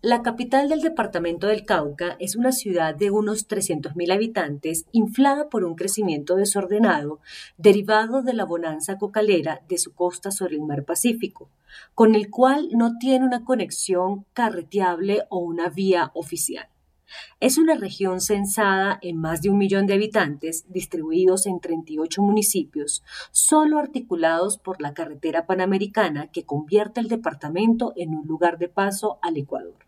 La capital del departamento del Cauca es una ciudad de unos 300.000 habitantes inflada por un crecimiento desordenado derivado de la bonanza cocalera de su costa sobre el mar Pacífico, con el cual no tiene una conexión carreteable o una vía oficial. Es una región censada en más de un millón de habitantes, distribuidos en 38 municipios, solo articulados por la carretera panamericana que convierte el departamento en un lugar de paso al Ecuador.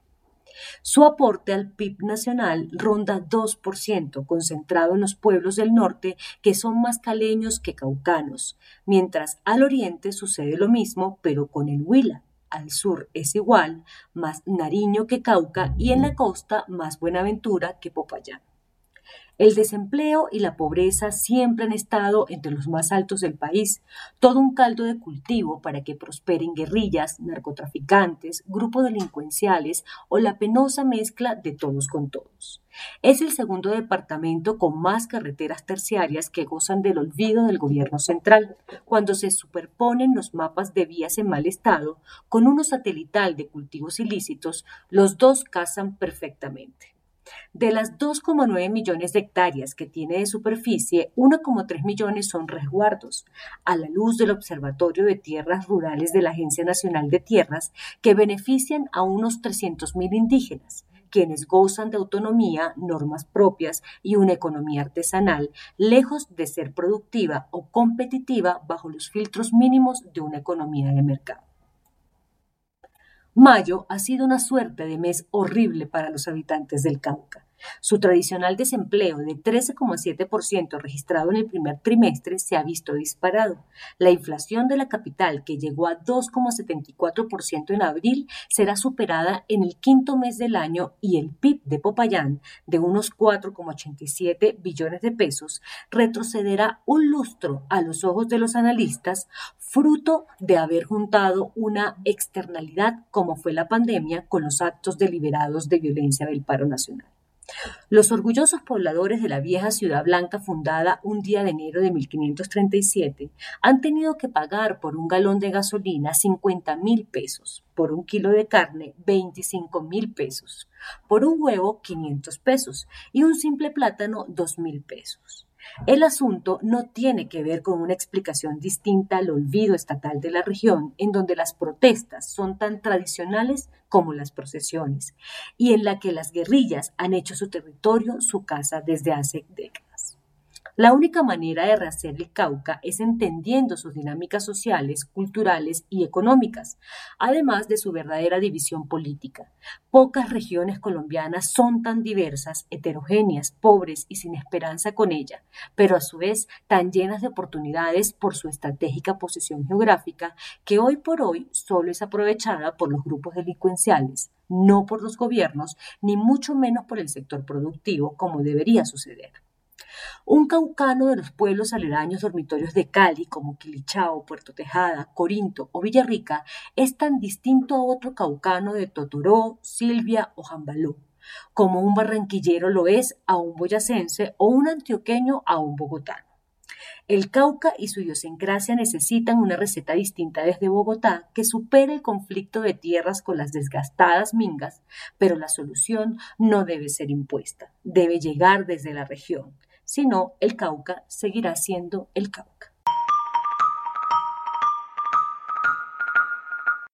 Su aporte al PIB nacional ronda 2%, concentrado en los pueblos del norte que son más caleños que caucanos, mientras al oriente sucede lo mismo, pero con el Huila al sur es igual, más Nariño que Cauca y en la costa más Buenaventura que Popayán. El desempleo y la pobreza siempre han estado entre los más altos del país, todo un caldo de cultivo para que prosperen guerrillas, narcotraficantes, grupos delincuenciales o la penosa mezcla de todos con todos. Es el segundo departamento con más carreteras terciarias que gozan del olvido del gobierno central. Cuando se superponen los mapas de vías en mal estado con uno satelital de cultivos ilícitos, los dos casan perfectamente. De las 2,9 millones de hectáreas que tiene de superficie, 1,3 millones son resguardos, a la luz del Observatorio de Tierras Rurales de la Agencia Nacional de Tierras, que benefician a unos 300.000 indígenas quienes gozan de autonomía, normas propias y una economía artesanal, lejos de ser productiva o competitiva bajo los filtros mínimos de una economía de mercado. Mayo ha sido una suerte de mes horrible para los habitantes del Cauca. Su tradicional desempleo de 13,7% registrado en el primer trimestre se ha visto disparado. La inflación de la capital, que llegó a 2,74% en abril, será superada en el quinto mes del año y el PIB de Popayán, de unos 4,87 billones de pesos, retrocederá un lustro a los ojos de los analistas, fruto de haber juntado una externalidad como fue la pandemia con los actos deliberados de violencia del paro nacional. Los orgullosos pobladores de la vieja ciudad blanca fundada un día de enero de 1537 han tenido que pagar por un galón de gasolina 50 mil pesos, por un kilo de carne 25 mil pesos, por un huevo 500 pesos y un simple plátano 2 mil pesos. El asunto no tiene que ver con una explicación distinta al olvido estatal de la región, en donde las protestas son tan tradicionales como las procesiones, y en la que las guerrillas han hecho su territorio su casa desde hace décadas. La única manera de rehacer el Cauca es entendiendo sus dinámicas sociales, culturales y económicas, además de su verdadera división política. Pocas regiones colombianas son tan diversas, heterogéneas, pobres y sin esperanza con ella, pero a su vez tan llenas de oportunidades por su estratégica posición geográfica que hoy por hoy solo es aprovechada por los grupos delincuenciales, no por los gobiernos, ni mucho menos por el sector productivo como debería suceder. Un caucano de los pueblos aledaños dormitorios de Cali, como Quilichao, Puerto Tejada, Corinto o Villarrica, es tan distinto a otro caucano de Totoró, Silvia o Jambalú, como un barranquillero lo es a un boyacense o un antioqueño a un bogotano. El Cauca y su idiosincrasia necesitan una receta distinta desde Bogotá que supere el conflicto de tierras con las desgastadas mingas, pero la solución no debe ser impuesta, debe llegar desde la región. Si no, el Cauca seguirá siendo el Cauca.